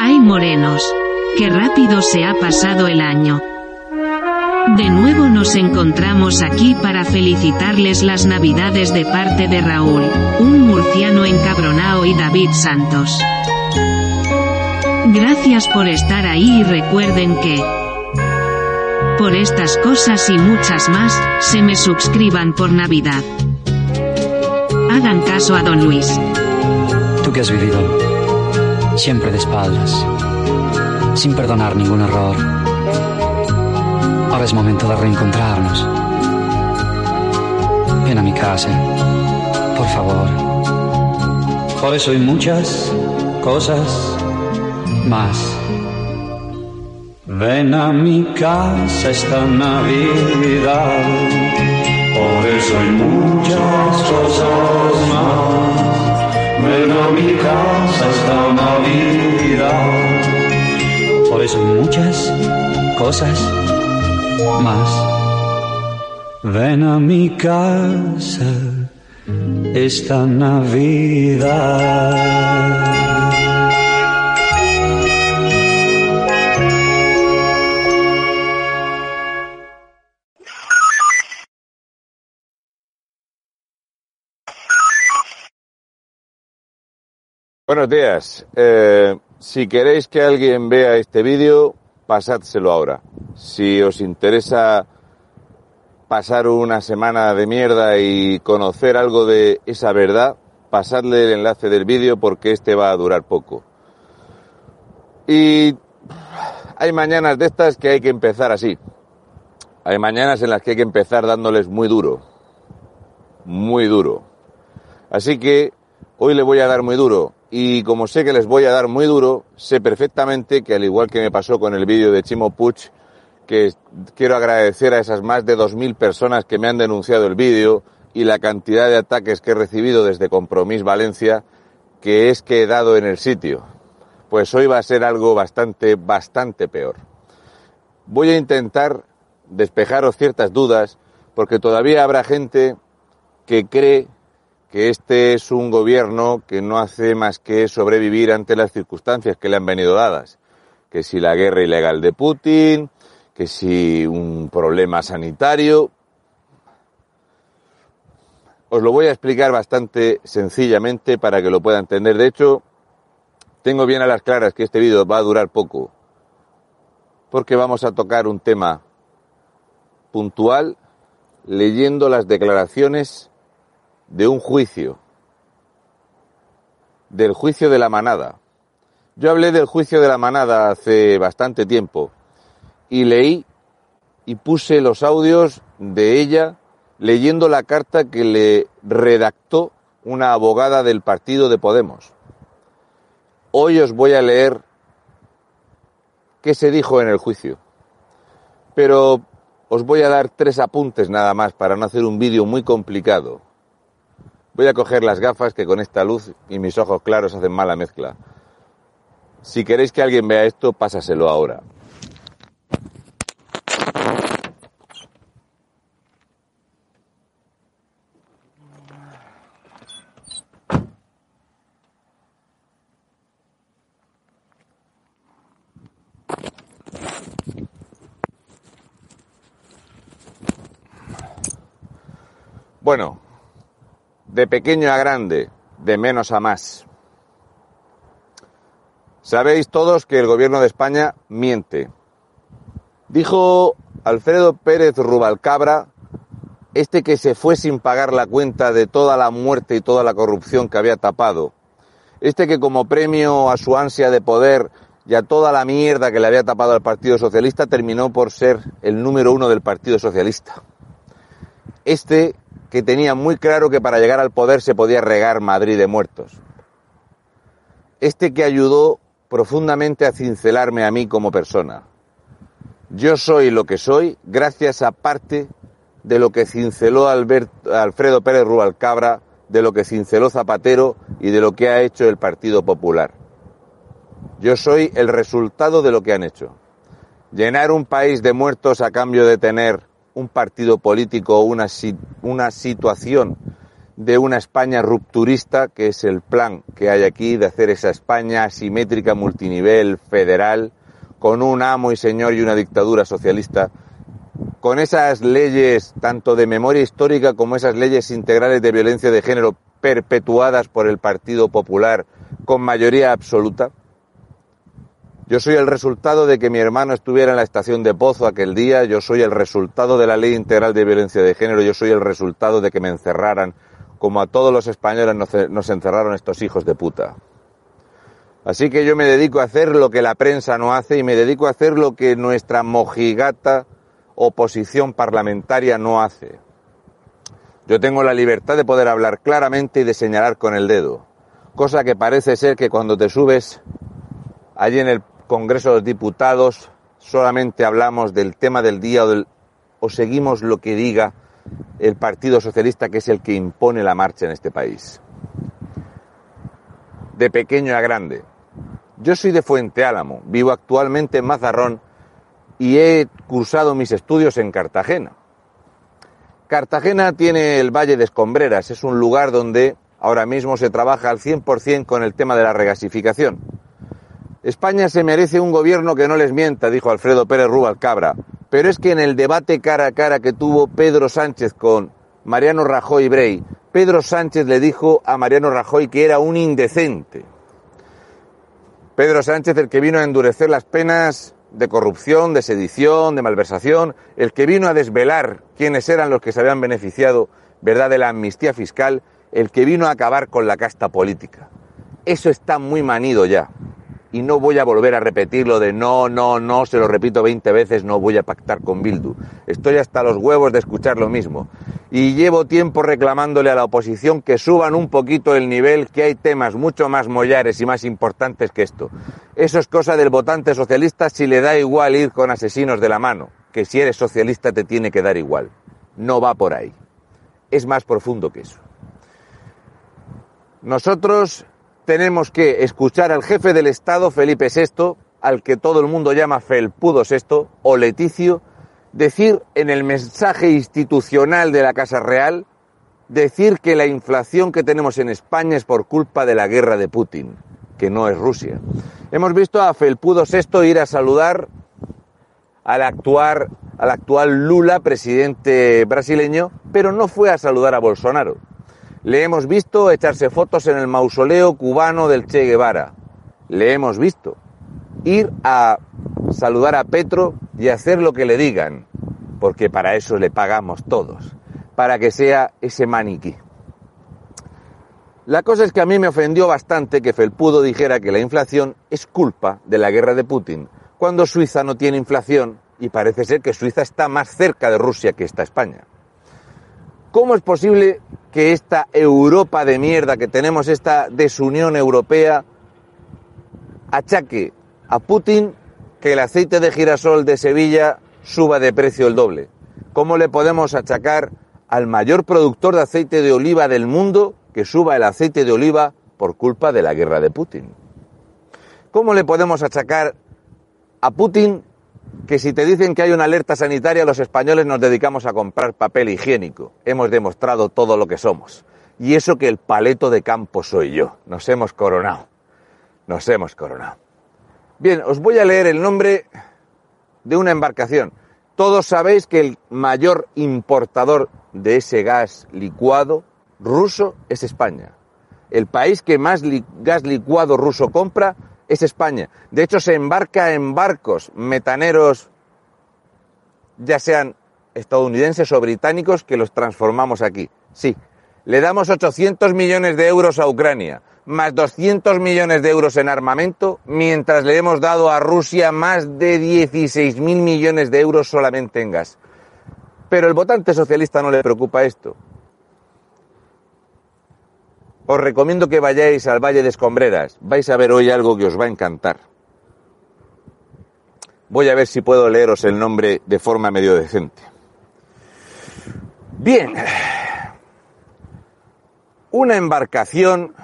Ay morenos. Qué rápido se ha pasado el año. De nuevo nos encontramos aquí para felicitarles las navidades de parte de Raúl, un murciano encabronao y David Santos. Gracias por estar ahí y recuerden que, por estas cosas y muchas más, se me suscriban por Navidad. Hagan caso a don Luis. Tú que has vivido siempre de espaldas, sin perdonar ningún error. Ahora es momento de reencontrarnos. Ven a mi casa, por favor. Por eso hay muchas cosas más. Ven a mi casa esta Navidad. Eso hay muchas cosas más. Ven a mi casa esta Navidad. Por eso muchas cosas más. Ven a mi casa esta Navidad. Buenos días. Eh, si queréis que alguien vea este vídeo, pasádselo ahora. Si os interesa pasar una semana de mierda y conocer algo de esa verdad, pasadle el enlace del vídeo porque este va a durar poco. Y hay mañanas de estas que hay que empezar así. Hay mañanas en las que hay que empezar dándoles muy duro. Muy duro. Así que hoy le voy a dar muy duro y como sé que les voy a dar muy duro, sé perfectamente que al igual que me pasó con el vídeo de Chimo Puch, que quiero agradecer a esas más de 2.000 personas que me han denunciado el vídeo y la cantidad de ataques que he recibido desde Compromís Valencia, que es que he dado en el sitio. Pues hoy va a ser algo bastante, bastante peor. Voy a intentar despejaros ciertas dudas, porque todavía habrá gente que cree que este es un gobierno que no hace más que sobrevivir ante las circunstancias que le han venido dadas. Que si la guerra ilegal de Putin, que si un problema sanitario. Os lo voy a explicar bastante sencillamente para que lo pueda entender. De hecho, tengo bien a las claras que este vídeo va a durar poco, porque vamos a tocar un tema puntual leyendo las declaraciones de un juicio, del juicio de la manada. Yo hablé del juicio de la manada hace bastante tiempo y leí y puse los audios de ella leyendo la carta que le redactó una abogada del partido de Podemos. Hoy os voy a leer qué se dijo en el juicio. Pero os voy a dar tres apuntes nada más para no hacer un vídeo muy complicado. Voy a coger las gafas que con esta luz y mis ojos claros hacen mala mezcla. Si queréis que alguien vea esto, pásaselo ahora. Bueno, de pequeño a grande, de menos a más. Sabéis todos que el gobierno de España miente. Dijo Alfredo Pérez Rubalcabra, este que se fue sin pagar la cuenta de toda la muerte y toda la corrupción que había tapado, este que como premio a su ansia de poder y a toda la mierda que le había tapado al Partido Socialista terminó por ser el número uno del Partido Socialista. Este que tenía muy claro que para llegar al poder se podía regar Madrid de muertos. Este que ayudó profundamente a cincelarme a mí como persona. Yo soy lo que soy gracias a parte de lo que cinceló Alfredo Pérez Rubalcabra, de lo que cinceló Zapatero y de lo que ha hecho el Partido Popular. Yo soy el resultado de lo que han hecho. Llenar un país de muertos a cambio de tener un partido político o una, una situación de una España rupturista, que es el plan que hay aquí de hacer esa España asimétrica, multinivel, federal, con un amo y señor y una dictadura socialista, con esas leyes tanto de memoria histórica como esas leyes integrales de violencia de género perpetuadas por el Partido Popular con mayoría absoluta. Yo soy el resultado de que mi hermano estuviera en la estación de Pozo aquel día, yo soy el resultado de la ley integral de violencia de género, yo soy el resultado de que me encerraran como a todos los españoles nos, encerraron estos hijos de puta. Así que yo me dedico a hacer lo que la prensa no hace y me dedico a hacer lo que nuestra mojigata oposición parlamentaria no hace. Yo tengo la libertad de poder hablar claramente y de señalar con el dedo, cosa que parece ser que cuando te subes allí en el Congreso de los Diputados solamente hablamos del tema del día o, o seguimos lo que diga el Partido Socialista, que es el que impone la marcha en este país. De pequeño a grande. Yo soy de Fuente Álamo, vivo actualmente en Mazarrón y he cursado mis estudios en Cartagena. Cartagena tiene el Valle de Escombreras, es un lugar donde ahora mismo se trabaja al 100% con el tema de la regasificación. España se merece un gobierno que no les mienta, dijo Alfredo Pérez Rubalcabra, pero es que en el debate cara a cara que tuvo Pedro Sánchez con Mariano Rajoy Brey, Pedro Sánchez le dijo a Mariano Rajoy que era un indecente. Pedro Sánchez, el que vino a endurecer las penas de corrupción, de sedición, de malversación, el que vino a desvelar quiénes eran los que se habían beneficiado, ¿verdad?, de la amnistía fiscal, el que vino a acabar con la casta política. Eso está muy manido ya y no voy a volver a repetirlo de no, no, no, se lo repito 20 veces, no voy a pactar con Bildu. Estoy hasta los huevos de escuchar lo mismo. Y llevo tiempo reclamándole a la oposición que suban un poquito el nivel, que hay temas mucho más mollares y más importantes que esto. Eso es cosa del votante socialista si le da igual ir con asesinos de la mano, que si eres socialista te tiene que dar igual. No va por ahí. Es más profundo que eso. Nosotros tenemos que escuchar al jefe del Estado, Felipe VI, al que todo el mundo llama Felpudo VI o Leticio, decir en el mensaje institucional de la Casa Real, decir que la inflación que tenemos en España es por culpa de la guerra de Putin, que no es Rusia. Hemos visto a Felpudo VI ir a saludar al actual, al actual Lula, presidente brasileño, pero no fue a saludar a Bolsonaro. Le hemos visto echarse fotos en el mausoleo cubano del Che Guevara. Le hemos visto ir a saludar a Petro y hacer lo que le digan, porque para eso le pagamos todos, para que sea ese maniquí. La cosa es que a mí me ofendió bastante que Felpudo dijera que la inflación es culpa de la guerra de Putin, cuando Suiza no tiene inflación y parece ser que Suiza está más cerca de Rusia que está España. ¿Cómo es posible que esta Europa de mierda que tenemos, esta desunión europea, achaque a Putin que el aceite de girasol de Sevilla suba de precio el doble? ¿Cómo le podemos achacar al mayor productor de aceite de oliva del mundo que suba el aceite de oliva por culpa de la guerra de Putin? ¿Cómo le podemos achacar a Putin que si te dicen que hay una alerta sanitaria, los españoles nos dedicamos a comprar papel higiénico. Hemos demostrado todo lo que somos. Y eso que el paleto de campo soy yo. Nos hemos coronado. Nos hemos coronado. Bien, os voy a leer el nombre de una embarcación. Todos sabéis que el mayor importador de ese gas licuado ruso es España. El país que más gas licuado ruso compra es España. De hecho, se embarca en barcos metaneros, ya sean estadounidenses o británicos, que los transformamos aquí. Sí, le damos 800 millones de euros a Ucrania, más 200 millones de euros en armamento, mientras le hemos dado a Rusia más de 16 mil millones de euros solamente en gas. Pero el votante socialista no le preocupa esto os recomiendo que vayáis al Valle de Escombreras. Vais a ver hoy algo que os va a encantar. Voy a ver si puedo leeros el nombre de forma medio decente. Bien. Una embarcación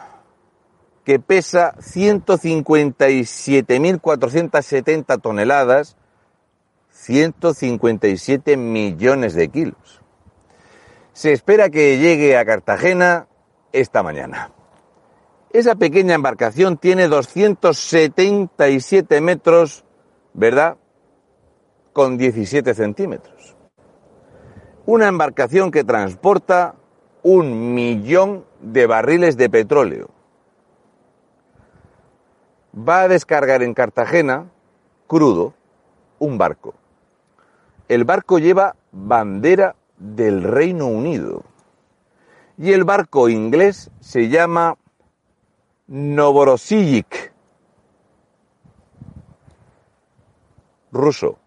que pesa 157.470 toneladas, 157 millones de kilos. se espera que llegue a Cartagena esta mañana. Esa pequeña embarcación tiene 277 metros, ¿verdad? Con 17 centímetros. Una embarcación que transporta un millón de barriles de petróleo. Va a descargar en Cartagena, crudo, un barco. El barco lleva bandera del Reino Unido. Y el barco inglés se llama Novorossiysk, ruso.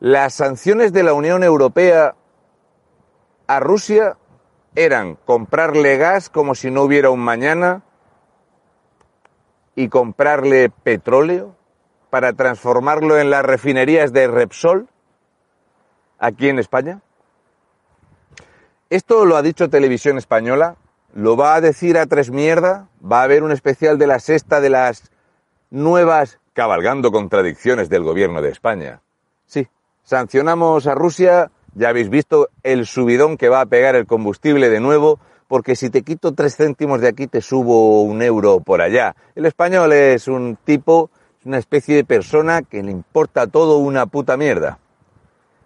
Las sanciones de la Unión Europea a Rusia eran comprarle gas como si no hubiera un mañana y comprarle petróleo para transformarlo en las refinerías de Repsol aquí en España? Esto lo ha dicho Televisión Española, lo va a decir a tres mierda, va a haber un especial de la sexta de las nuevas cabalgando contradicciones del gobierno de España. Sí, sancionamos a Rusia, ya habéis visto el subidón que va a pegar el combustible de nuevo, porque si te quito tres céntimos de aquí te subo un euro por allá. El español es un tipo, una especie de persona que le importa todo una puta mierda.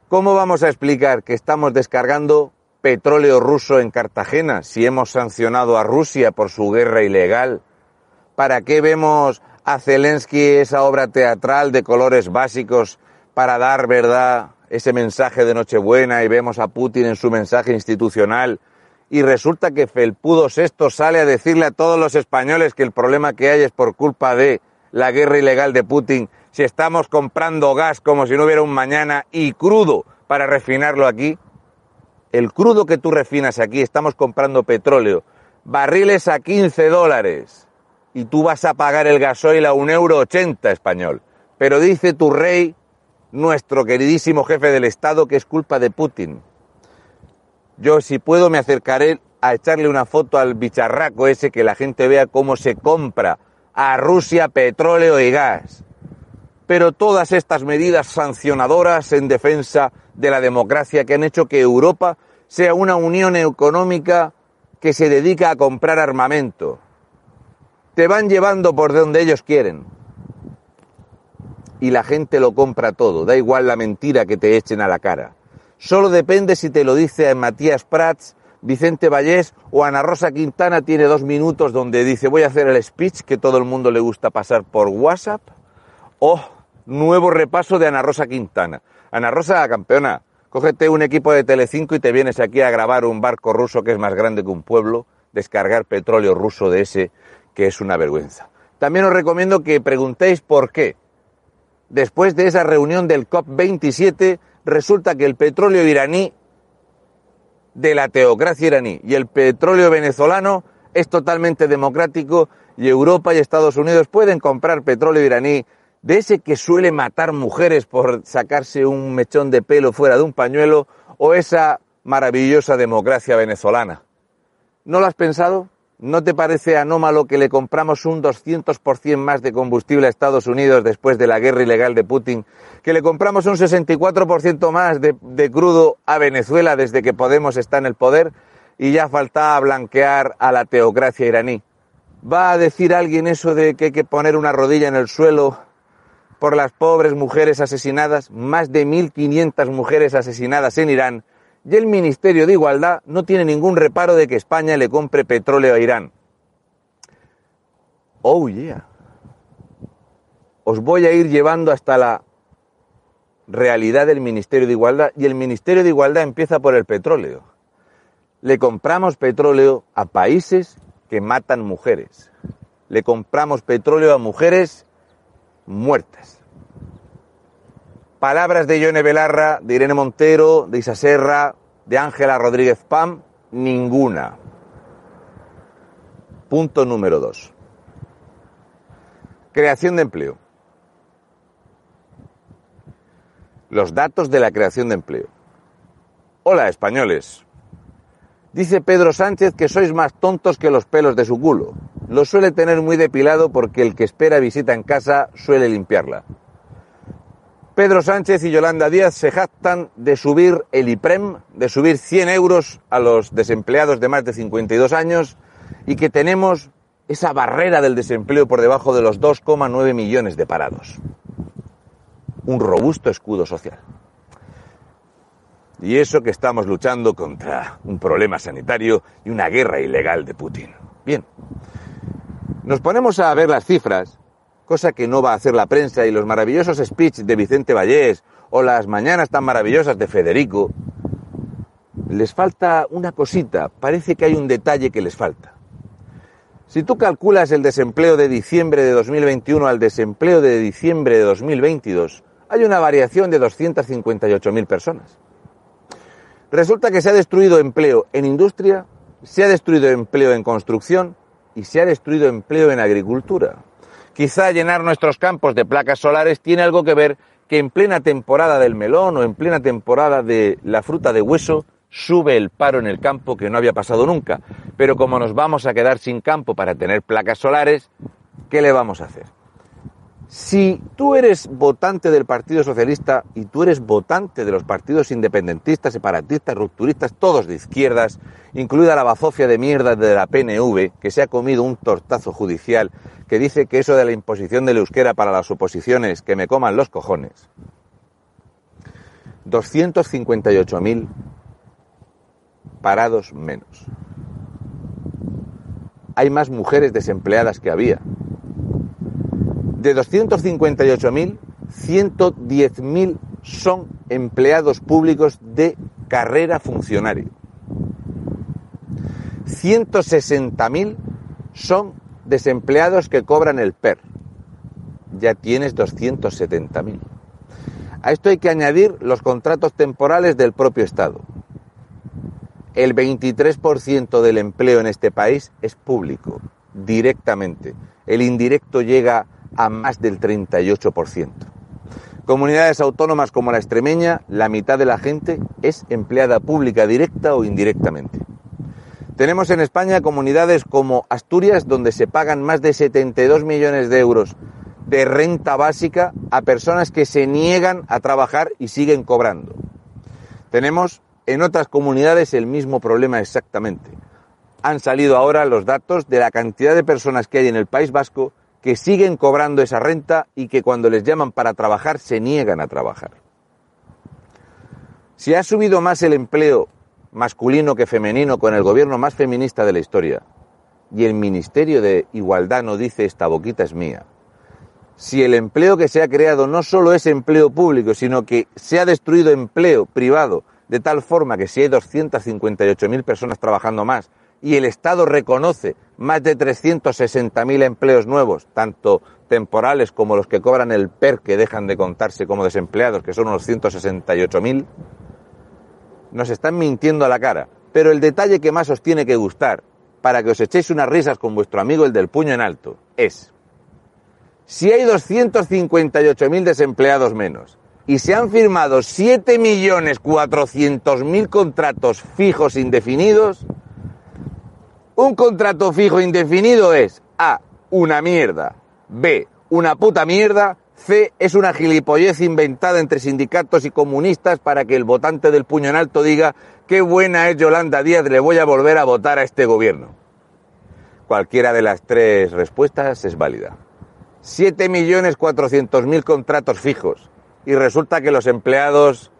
¿Cómo vamos a explicar que estamos descargando petróleo ruso en Cartagena si hemos sancionado a Rusia por su guerra ilegal? ¿Para qué vemos a Zelensky esa obra teatral de colores básicos para dar, verdad, ese mensaje de Nochebuena y vemos a Putin en su mensaje institucional y resulta que Felpudo VI sale a decirle a todos los españoles que el problema que hay es por culpa de la guerra ilegal de Putin, si estamos comprando gas como si no hubiera un mañana y crudo para refinarlo aquí, el crudo que tú refinas aquí, estamos comprando petróleo, barriles a 15 dólares y tú vas a pagar el gasoil a un euro ochenta español. Pero dice tu rey, nuestro queridísimo jefe del Estado, que es culpa de Putin. Yo, si puedo, me acercaré a echarle una foto al bicharraco ese que la gente vea cómo se compra a Rusia petróleo y gas. Pero todas estas medidas sancionadoras en defensa de la democracia que han hecho que Europa sea una unión económica que se dedica a comprar armamento. Te van llevando por donde ellos quieren. Y la gente lo compra todo, da igual la mentira que te echen a la cara. Solo depende si te lo dice Matías Prats, Vicente Vallés o Ana Rosa Quintana tiene dos minutos donde dice voy a hacer el speech que todo el mundo le gusta pasar por WhatsApp o nuevo repaso de Ana Rosa Quintana. Ana Rosa, campeona, cógete un equipo de Telecinco y te vienes aquí a grabar un barco ruso que es más grande que un pueblo, descargar petróleo ruso de ese que es una vergüenza. También os recomiendo que preguntéis por qué. Después de esa reunión del COP27 resulta que el petróleo iraní de la teocracia iraní y el petróleo venezolano es totalmente democrático y Europa y Estados Unidos pueden comprar petróleo iraní de ese que suele matar mujeres por sacarse un mechón de pelo fuera de un pañuelo o esa maravillosa democracia venezolana. ¿No lo has pensado? ¿No te parece anómalo que le compramos un 200% más de combustible a Estados Unidos después de la guerra ilegal de Putin? ¿Que le compramos un 64% más de, crudo a Venezuela desde que Podemos está en el poder? Y ya faltaba blanquear a la teocracia iraní. ¿Va a decir alguien eso de que hay que poner una rodilla en el suelo por las pobres mujeres asesinadas? Más de 1.500 mujeres asesinadas en Irán y el Ministerio de Igualdad no tiene ningún reparo de que España le compre petróleo a Irán. Oh, yeah. Os voy a ir llevando hasta la realidad del Ministerio de Igualdad y el Ministerio de Igualdad empieza por el petróleo. Le compramos petróleo a países que matan mujeres. Le compramos petróleo a mujeres muertas. Palabras de Yone Belarra, de Irene Montero, de Isa Serra, de Ángela Rodríguez Pam, ninguna. Punto número dos. Creación de empleo. Los datos de la creación de empleo. Hola, españoles. Dice Pedro Sánchez que sois más tontos que los pelos de su culo. Lo suele tener muy depilado porque el que espera visita en casa suele limpiarla. Pedro Sánchez y Yolanda Díaz se jactan de subir el IPREM, de subir 100 euros a los desempleados de más de 52 años y que tenemos esa barrera del desempleo por debajo de los 2,9 millones de parados. Un robusto escudo social. Y eso que estamos luchando contra un problema sanitario y una guerra ilegal de Putin. Bien, nos ponemos a ver las cifras, cosa que no va a hacer la prensa y los maravillosos speech de Vicente Vallés o las mañanas tan maravillosas de Federico. Les falta una cosita, parece que hay un detalle que les falta. Si tú calculas el desempleo de diciembre de 2021 al desempleo de diciembre de 2022, hay una variación de 258.000 personas. Resulta que se ha destruido empleo en industria, se ha destruido empleo en construcción y se ha destruido empleo en agricultura. Quizá llenar nuestros campos de placas solares tiene algo que ver que en plena temporada del melón o en plena temporada de la fruta de hueso sube el paro en el campo que no había pasado nunca. Pero como nos vamos a quedar sin campo para tener placas solares, ¿qué le vamos a hacer? Si tú eres votante del Partido Socialista y tú eres votante de los partidos independentistas, separatistas, rupturistas, todos de izquierdas, incluida la bazofia de mierda de la PNV, que se ha comido un tortazo judicial que dice que eso de la imposición del euskera para las oposiciones, que me coman los cojones. 258.000 parados menos. Hay más mujeres desempleadas que había. De 258.000, 110.000 son empleados públicos de carrera funcionario. 160.000 son desempleados que cobran el PER. Ya tienes 270.000. A esto hay que añadir los contratos temporales del propio Estado el 23% del empleo en este país es público, directamente. El indirecto llega a más del 38%. Comunidades autónomas como la extremeña, la mitad de la gente es empleada pública directa o indirectamente. Tenemos en España comunidades como Asturias, donde se pagan más de 72 millones de euros de renta básica a personas que se niegan a trabajar y siguen cobrando. Tenemos en otras comunidades el mismo problema exactamente. Han salido ahora los datos de la cantidad de personas que hay en el País Vasco que siguen cobrando esa renta y que cuando les llaman para trabajar se niegan a trabajar. Si ha subido más el empleo masculino que femenino con el gobierno más feminista de la historia, y el Ministerio de Igualdad no dice esta boquita es mía, si el empleo que se ha creado no solo es empleo público, sino que se ha destruido empleo privado de tal forma que si hay 258.000 personas trabajando más y el Estado reconoce más de 360.000 empleos nuevos, tanto temporales como los que cobran el PER que dejan de contarse como desempleados, que son unos 168.000, nos están mintiendo a la cara. Pero el detalle que más os tiene que gustar, para que os echéis unas risas con vuestro amigo el del puño en alto, es, si hay 258.000 desempleados menos y se han firmado 7.400.000 contratos fijos indefinidos, un contrato fijo indefinido es A, una mierda, B, una puta mierda, C, es una gilipollez inventada entre sindicatos y comunistas para que el votante del puño en alto diga qué buena es Yolanda Díaz, le voy a volver a votar a este gobierno. Cualquiera de las tres respuestas es válida. 7.400.000 contratos fijos, y resulta que los empleados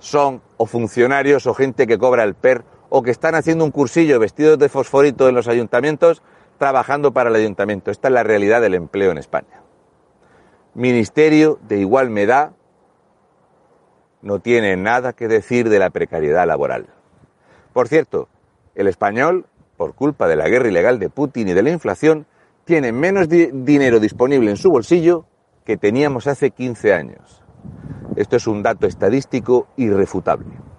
son o funcionarios o gente que cobra el PER o que están haciendo un cursillo vestidos de fosforito en los ayuntamientos trabajando para el ayuntamiento. Esta es la realidad del empleo en España. Ministerio de igual medad no tiene nada que decir de la precariedad laboral. Por cierto, el español, por culpa de la guerra ilegal de Putin y de la inflación, tiene menos dinero disponible en su bolsillo que teníamos hace 15 años. Esto es un dato estadístico irrefutable.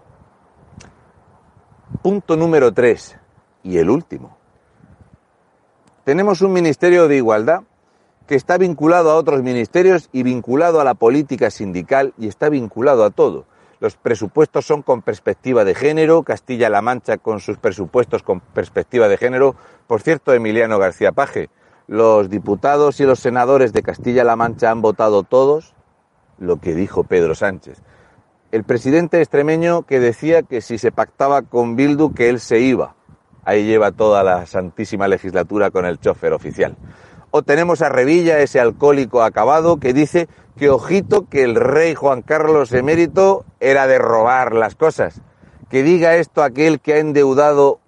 Punto número tres, y el último. Tenemos un Ministerio de Igualdad que está vinculado a otros ministerios y vinculado a la política sindical y está vinculado a todo. Los presupuestos son con perspectiva de género, Castilla-La Mancha con sus presupuestos con perspectiva de género. Por cierto, Emiliano García Paje, los diputados y los senadores de Castilla-La Mancha han votado todos lo que dijo Pedro Sánchez. El presidente extremeño que decía que si se pactaba con Bildu que él se iba. Ahí lleva toda la santísima legislatura con el chofer oficial. O tenemos a Revilla, ese alcohólico acabado, que dice que ojito que el rey Juan Carlos emérito era de robar las cosas. Que diga esto aquel que ha endeudado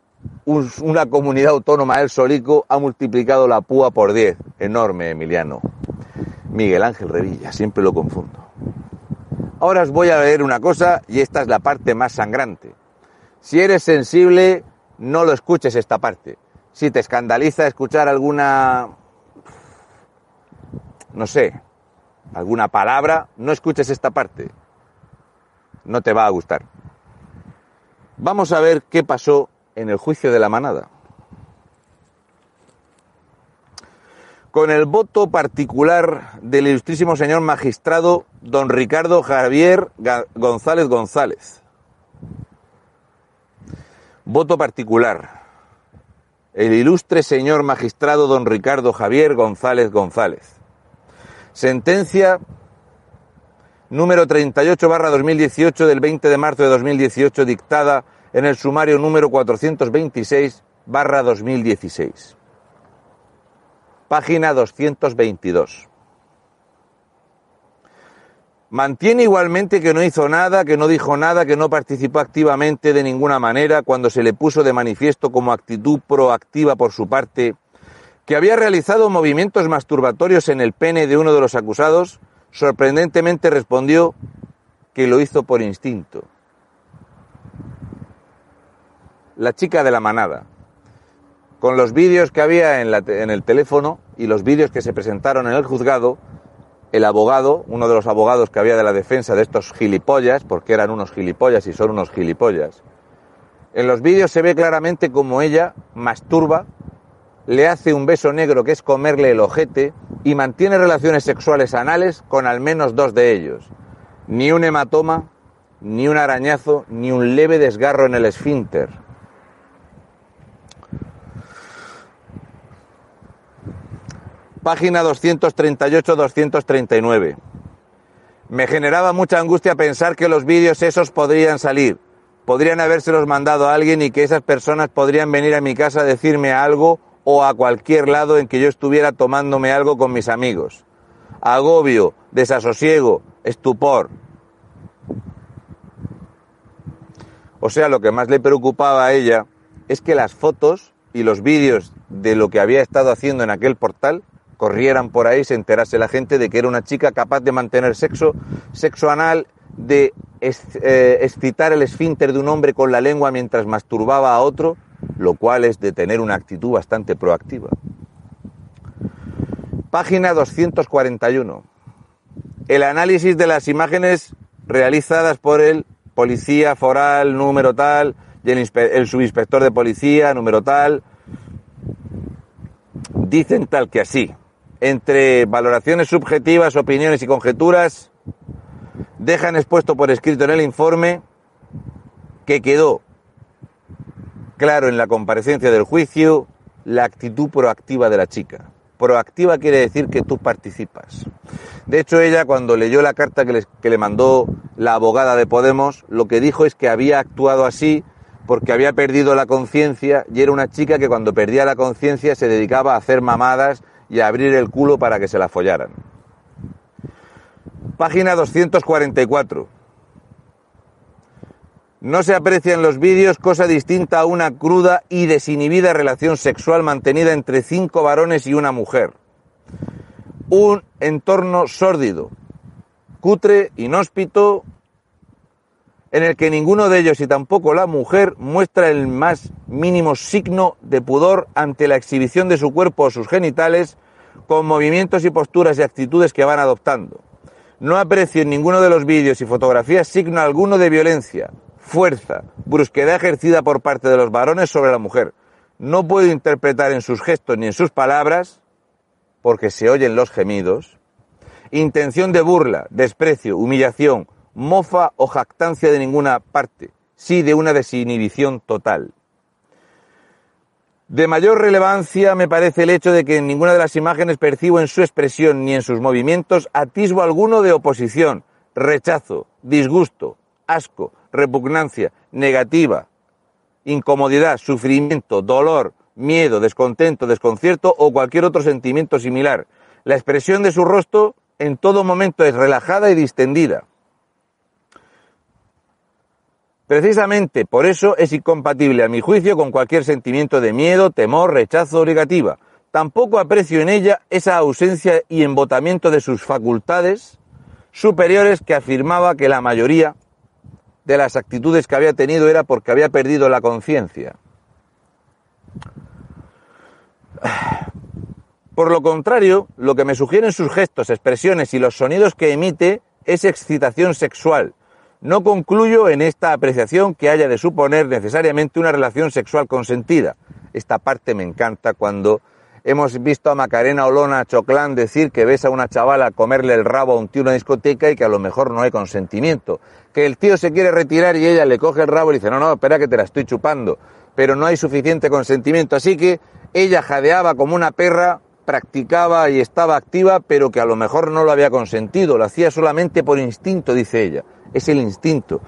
una comunidad autónoma, el Solico, ha multiplicado la púa por 10. Enorme, Emiliano. Miguel Ángel Revilla, siempre lo confundo. Ahora os voy a leer una cosa y esta es la parte más sangrante. Si eres sensible, no lo escuches esta parte. Si te escandaliza escuchar alguna, no sé, alguna palabra, no escuches esta parte. No te va a gustar. Vamos a ver qué pasó en el juicio de la manada. Con el voto particular del ilustrísimo señor magistrado don Ricardo Javier González González. Voto particular. El ilustre señor magistrado don Ricardo Javier González González. Sentencia número 38 barra 2018 del 20 de marzo de 2018 dictada en el sumario número 426 barra 2016. Página 222. Mantiene igualmente que no hizo nada, que no dijo nada, que no participó activamente de ninguna manera cuando se le puso de manifiesto como actitud proactiva por su parte que había realizado movimientos masturbatorios en el pene de uno de los acusados, sorprendentemente respondió que lo hizo por instinto. La chica de la manada, con los vídeos que había en, el teléfono y los vídeos que se presentaron en el juzgado, el abogado, uno de los abogados que había de la defensa de estos gilipollas, porque eran unos gilipollas y son unos gilipollas, en los vídeos se ve claramente como ella masturba le hace un beso negro que es comerle el ojete y mantiene relaciones sexuales anales con al menos dos de ellos. Ni un hematoma, ni un arañazo, ni un leve desgarro en el esfínter. Página 238-239. Me generaba mucha angustia pensar que los vídeos esos podrían salir. Podrían habérselos mandado a alguien y que esas personas podrían venir a mi casa a decirme algo o a cualquier lado en que yo estuviera tomándome algo con mis amigos. Agobio, desasosiego, estupor. O sea, lo que más le preocupaba a ella es que las fotos y los vídeos de lo que había estado haciendo en aquel portal corrieran por ahí, se enterase la gente de que era una chica capaz de mantener sexo, sexo anal, de eh, excitar el esfínter de un hombre con la lengua mientras masturbaba a otro lo cual es de tener una actitud bastante proactiva. Página 241. El análisis de las imágenes realizadas por el policía foral número tal y el, subinspector de policía número tal dicen tal que así. Entre valoraciones subjetivas, opiniones y conjeturas, dejan expuesto por escrito en el informe que quedó claro en la comparecencia del juicio la actitud proactiva de la chica. Proactiva quiere decir que tú participas. De hecho, ella cuando leyó la carta que le, que le mandó la abogada de Podemos, lo que dijo es que había actuado así porque había perdido la conciencia y era una chica que cuando perdía la conciencia se dedicaba a hacer mamadas y abrir el culo para que se la follaran. Página 244. No se aprecia en los vídeos cosa distinta a una cruda y desinhibida relación sexual mantenida entre cinco varones y una mujer. Un entorno sórdido, cutre, inhóspito, en el que ninguno de ellos y tampoco la mujer muestra el más mínimo signo de pudor ante la exhibición de su cuerpo o sus genitales con movimientos y posturas y actitudes que van adoptando. No aprecio en ninguno de los vídeos y fotografías signo alguno de violencia, fuerza, brusquedad ejercida por parte de los varones sobre la mujer. No puedo interpretar en sus gestos ni en sus palabras, porque se oyen los gemidos, intención de burla, desprecio, humillación, mofa o jactancia de ninguna parte, sí de una desinhibición total. De mayor relevancia me parece el hecho de que en ninguna de las imágenes percibo en su expresión ni en sus movimientos atisbo alguno de oposición, rechazo, disgusto, asco, repugnancia, negativa, incomodidad, sufrimiento, dolor, miedo, descontento, desconcierto o cualquier otro sentimiento similar. La expresión de su rostro en todo momento es relajada y distendida. Precisamente por eso es incompatible a mi juicio con cualquier sentimiento de miedo, temor, rechazo o negativa. Tampoco aprecio en ella esa ausencia y embotamiento de sus facultades superiores que afirmaba que la mayoría de las actitudes que había tenido era porque había perdido la conciencia. Por lo contrario, lo que me sugieren sus gestos, expresiones y los sonidos que emite es excitación sexual. No concluyo en esta apreciación que haya de suponer necesariamente una relación sexual consentida. Esta parte me encanta cuando hemos visto a Macarena Olona Choclán decir que ves a una chavala comerle el rabo a un tío en una discoteca y que a lo mejor no hay consentimiento. Que el tío se quiere retirar y ella le coge el rabo y dice, no, no, espera que te la estoy chupando. Pero no hay suficiente consentimiento. Así que ella jadeaba como una perra, practicaba y estaba activa, pero que a lo mejor no lo había consentido. Lo hacía solamente por instinto, dice ella. Es el instinto.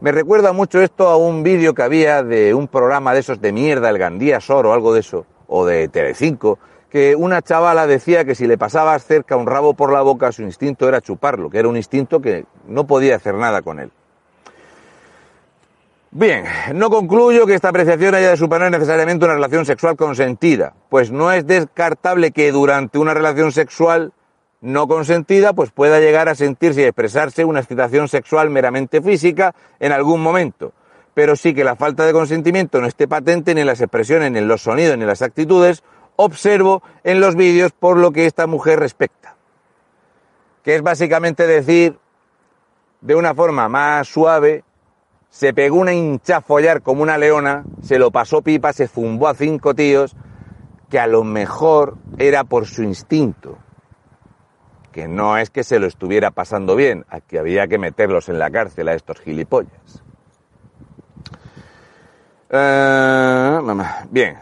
Me recuerda mucho esto a un vídeo que había de un programa de esos de mierda, el Gandía Sor o algo de eso o de Telecinco, que una chavala decía que si le pasabas cerca un rabo por la boca, su instinto era chuparlo, que era un instinto que no podía hacer nada con él. Bien, no concluyo que esta apreciación haya de suponer necesariamente una relación sexual consentida, pues no es descartable que durante una relación sexual no consentida, pues pueda llegar a sentirse y expresarse una excitación sexual meramente física en algún momento pero sí que la falta de consentimiento no esté patente ni en las expresiones, ni en los sonidos, ni en las actitudes, observo en los vídeos por lo que esta mujer respecta. Que es básicamente decir, de una forma más suave, se pegó una hincha follar como una leona, se lo pasó pipa, se zumbó a cinco tíos, que a lo mejor era por su instinto. Que no es que se lo estuviera pasando bien, a que había que meterlos en la cárcel a estos gilipollas. Eh, bien.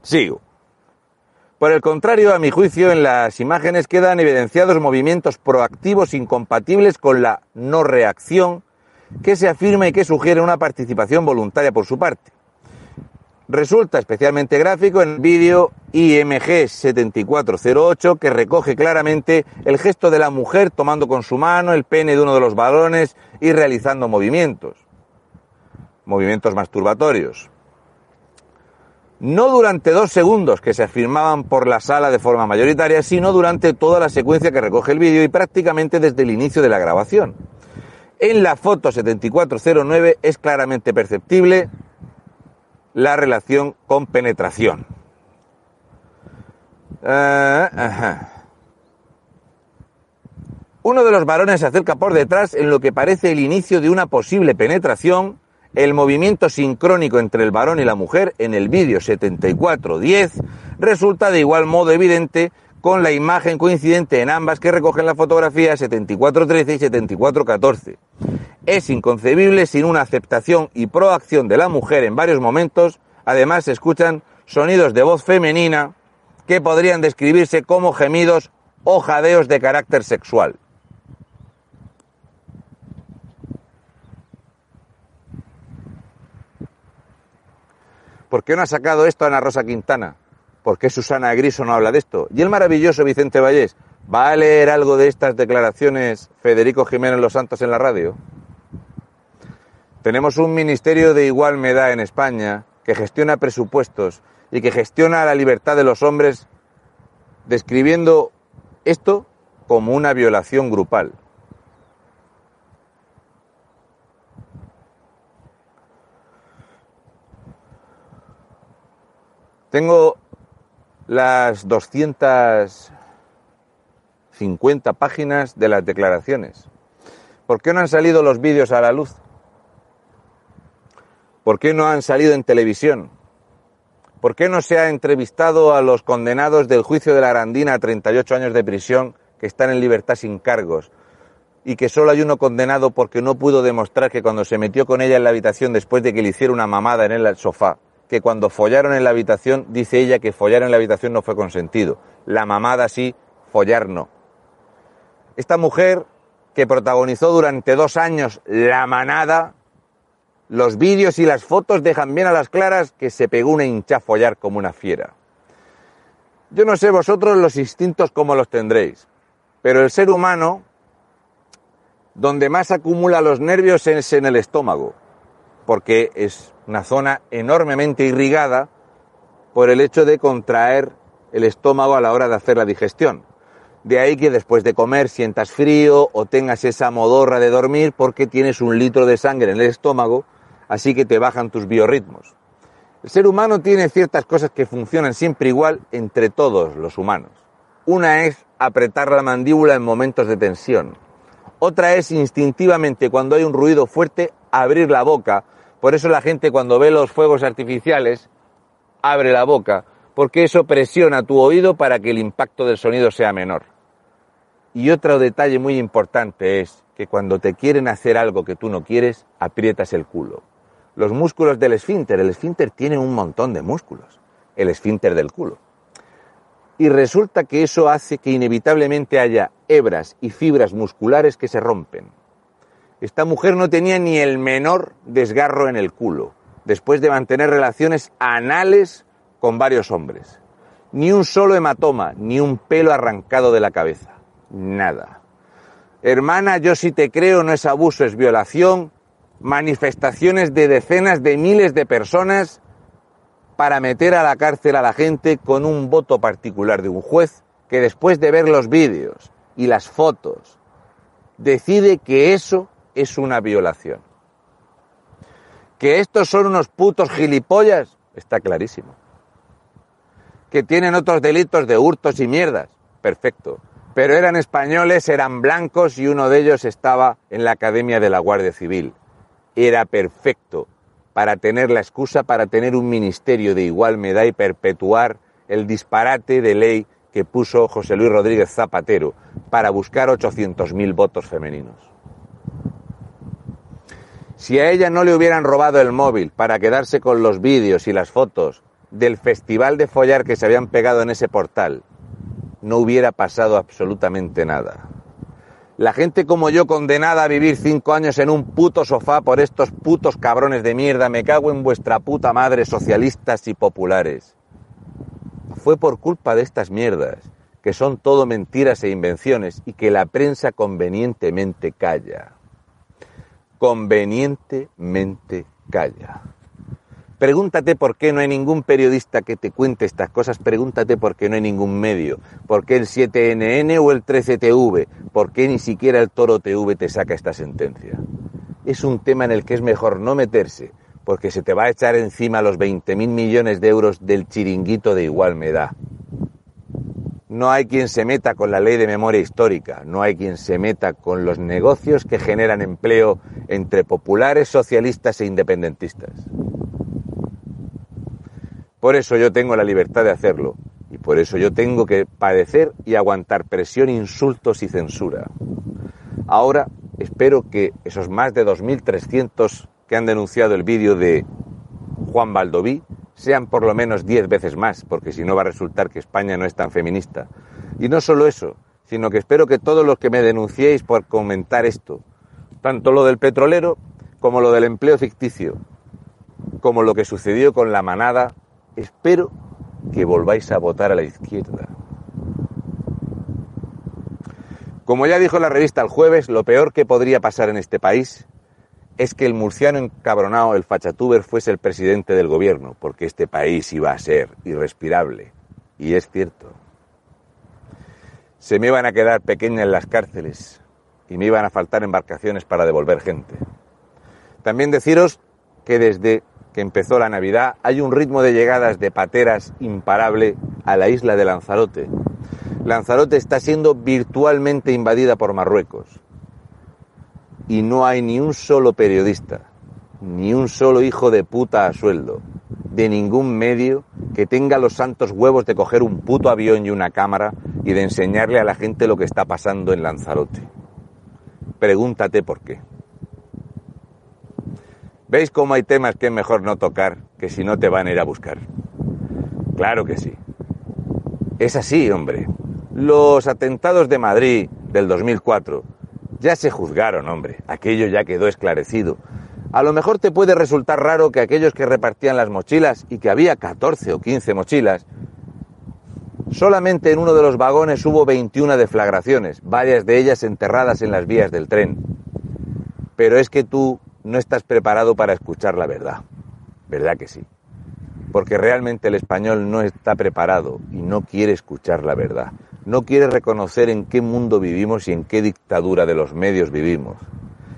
Sigo. Por el contrario, a mi juicio, en las imágenes quedan evidenciados movimientos proactivos incompatibles con la no reacción que se afirma y que sugiere una participación voluntaria por su parte resulta especialmente gráfico en el vídeo IMG 7408 que recoge claramente el gesto de la mujer tomando con su mano el pene de uno de los balones y realizando movimientos, movimientos masturbatorios. No durante dos segundos que se afirmaban por la sala de forma mayoritaria, sino durante toda la secuencia que recoge el vídeo y prácticamente desde el inicio de la grabación. En la foto 7409 es claramente perceptible la relación con penetración. Eh, Uno de los varones se acerca por detrás en lo que parece el inicio de una posible penetración. El movimiento sincrónico entre el varón y la mujer en el vídeo 7410 resulta de igual modo evidente con la imagen coincidente en ambas que recogen la fotografía 7413 y 7414 es inconcebible sin una aceptación y proacción de la mujer en varios momentos. Además, se escuchan sonidos de voz femenina que podrían describirse como gemidos o jadeos de carácter sexual. ¿Por qué no ha sacado esto Ana Rosa Quintana? ¿Por qué Susana Griso no habla de esto? ¿Y el maravilloso Vicente Vallés? ¿Va a leer algo de estas declaraciones Federico Jiménez Los Santos en la radio? Tenemos un ministerio de igual medad en España que gestiona presupuestos y que gestiona la libertad de los hombres describiendo esto como una violación grupal. Tengo las 250 páginas de las declaraciones. ¿Por qué no han salido los vídeos a la luz? ¿Por qué no han salido en televisión? ¿Por qué no se ha entrevistado a los condenados del juicio de la Arandina a 38 años de prisión que están en libertad sin cargos? y que solo hay uno condenado porque no pudo demostrar que cuando se metió con ella en la habitación después de que le hiciera una mamada en el sofá, que cuando follaron en la habitación, dice ella que follar en la habitación no fue consentido. La mamada sí, follar no. Esta mujer que protagonizó durante dos años la manada, los vídeos y las fotos dejan bien a las claras que se pegó una hincha follar como una fiera. Yo no sé vosotros los instintos cómo los tendréis, pero el ser humano, donde más acumula los nervios es en el estómago, porque es una zona enormemente irrigada por el hecho de contraer el estómago a la hora de hacer la digestión. De ahí que después de comer sientas frío o tengas esa modorra de dormir porque tienes un litro de sangre en el estómago, así que te bajan tus biorritmos. El ser humano tiene ciertas cosas que funcionan siempre igual entre todos los humanos. Una es apretar la mandíbula en momentos de tensión. Otra es instintivamente cuando hay un ruido fuerte abrir la boca. Por eso la gente cuando ve los fuegos artificiales abre la boca, porque eso presiona tu oído para que el impacto del sonido sea menor. Y otro detalle muy importante es que cuando te quieren hacer algo que tú no quieres, aprietas el culo los músculos del esfínter. El esfínter tiene un montón de músculos, el esfínter del culo. Y resulta que eso hace que inevitablemente haya hebras y fibras musculares que se rompen. Esta mujer no tenía ni el menor desgarro en el culo, después de mantener relaciones anales con varios hombres. Ni un solo hematoma, ni un pelo arrancado de la cabeza. Nada. Hermana, yo sí te creo, no es abuso, es violación, manifestaciones de decenas de miles de personas para meter a la cárcel a la gente con un voto particular de un juez que después de ver los vídeos y las fotos decide que eso es una violación. Que estos son unos putos gilipollas, está clarísimo. Que tienen otros delitos de hurtos y mierdas, perfecto. Pero eran españoles, eran blancos y uno de ellos estaba en la Academia de la Guardia Civil era perfecto para tener la excusa para tener un ministerio de igual medida y perpetuar el disparate de ley que puso José Luis Rodríguez Zapatero para buscar 800.000 votos femeninos. Si a ella no le hubieran robado el móvil para quedarse con los vídeos y las fotos del festival de follar que se habían pegado en ese portal, no hubiera pasado absolutamente nada. La gente como yo condenada a vivir cinco años en un puto sofá por estos putos cabrones de mierda, me cago en vuestra puta madre socialistas y populares. Fue por culpa de estas mierdas, que son todo mentiras e invenciones y que la prensa convenientemente calla. Convenientemente calla. Pregúntate por qué no hay ningún periodista que te cuente estas cosas, pregúntate por qué no hay ningún medio, por qué el 7NN o el 13TV, por qué ni siquiera el Toro TV te saca esta sentencia. Es un tema en el que es mejor no meterse, porque se te va a echar encima los 20.000 millones de euros del chiringuito de igual me da. No hay quien se meta con la ley de memoria histórica, no hay quien se meta con los negocios que generan empleo entre populares, socialistas e independentistas. Por eso yo tengo la libertad de hacerlo y por eso yo tengo que padecer y aguantar presión, insultos y censura. Ahora espero que esos más de 2.300 que han denunciado el vídeo de Juan Baldoví sean por lo menos 10 veces más, porque si no va a resultar que España no es tan feminista. Y no solo eso, sino que espero que todos los que me denunciéis por comentar esto, tanto lo del petrolero como lo del empleo ficticio, como lo que sucedió con la manada Espero que volváis a votar a la izquierda. Como ya dijo la revista el jueves, lo peor que podría pasar en este país es que el murciano encabronado, el fachatuber, fuese el presidente del gobierno, porque este país iba a ser irrespirable. Y es cierto. Se me iban a quedar pequeñas las cárceles y me iban a faltar embarcaciones para devolver gente. También deciros que desde que empezó la Navidad, hay un ritmo de llegadas de pateras imparable a la isla de Lanzarote. Lanzarote está siendo virtualmente invadida por Marruecos. Y no hay ni un solo periodista, ni un solo hijo de puta a sueldo, de ningún medio que tenga los santos huevos de coger un puto avión y una cámara y de enseñarle a la gente lo que está pasando en Lanzarote. pregúntate por qué. ¿Veis cómo hay temas que es mejor no tocar que si no te van a ir a buscar? Claro que sí. Es así, hombre. Los atentados de Madrid del 2004 ya se juzgaron, hombre. Aquello ya quedó esclarecido. A lo mejor te puede resultar raro que aquellos que repartían las mochilas y que había 14 o 15 mochilas, solamente en uno de los vagones hubo 21 deflagraciones, varias de ellas enterradas en las vías del tren. Pero es que tú no estás preparado para escuchar la verdad. ¿Verdad que sí? Porque realmente el español no está preparado y no quiere escuchar la verdad. No quiere reconocer en qué mundo vivimos y en qué dictadura de los medios vivimos.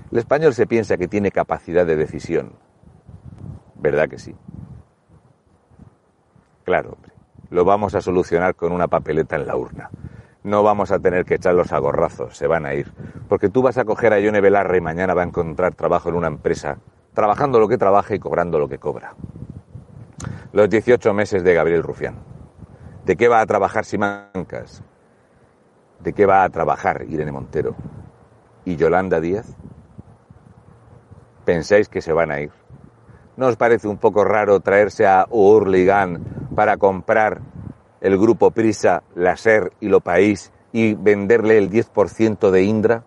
El español se piensa que tiene capacidad de decisión. ¿Verdad que sí? Claro, hombre. Lo vamos a solucionar con una papeleta en la urna no vamos a tener que echarlos a gorrazos, se van a ir. Porque tú vas a coger a Yone Belarra y mañana va a encontrar trabajo en una empresa, trabajando lo que trabaja y cobrando lo que cobra. Los 18 meses de Gabriel Rufián. ¿De qué va a trabajar Simancas? ¿De qué va a trabajar Irene Montero? ¿Y Yolanda Díaz? ¿Pensáis que se van a ir? ¿No os parece un poco raro traerse a Urligan para comprar el grupo Prisa, la SER y Lo País y venderle el 10% de Indra?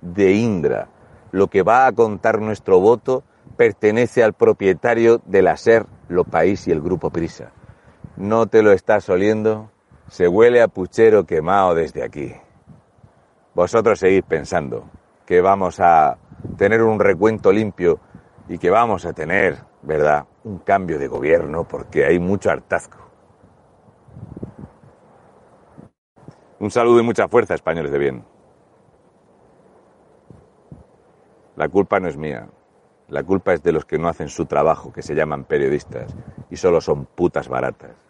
De Indra. Lo que va a contar nuestro voto pertenece al propietario de la SER, Lo País y el grupo Prisa. ¿No te lo estás oliendo? Se huele a puchero quemado desde aquí. Vosotros seguís pensando que vamos a tener un recuento limpio y que vamos a tener, ¿verdad?, un cambio de gobierno porque hay mucho hartazgo. Un saludo y mucha fuerza, españoles de bien. La culpa no es mía. La culpa es de los que no hacen su trabajo, que se llaman periodistas, y solo son putas baratas.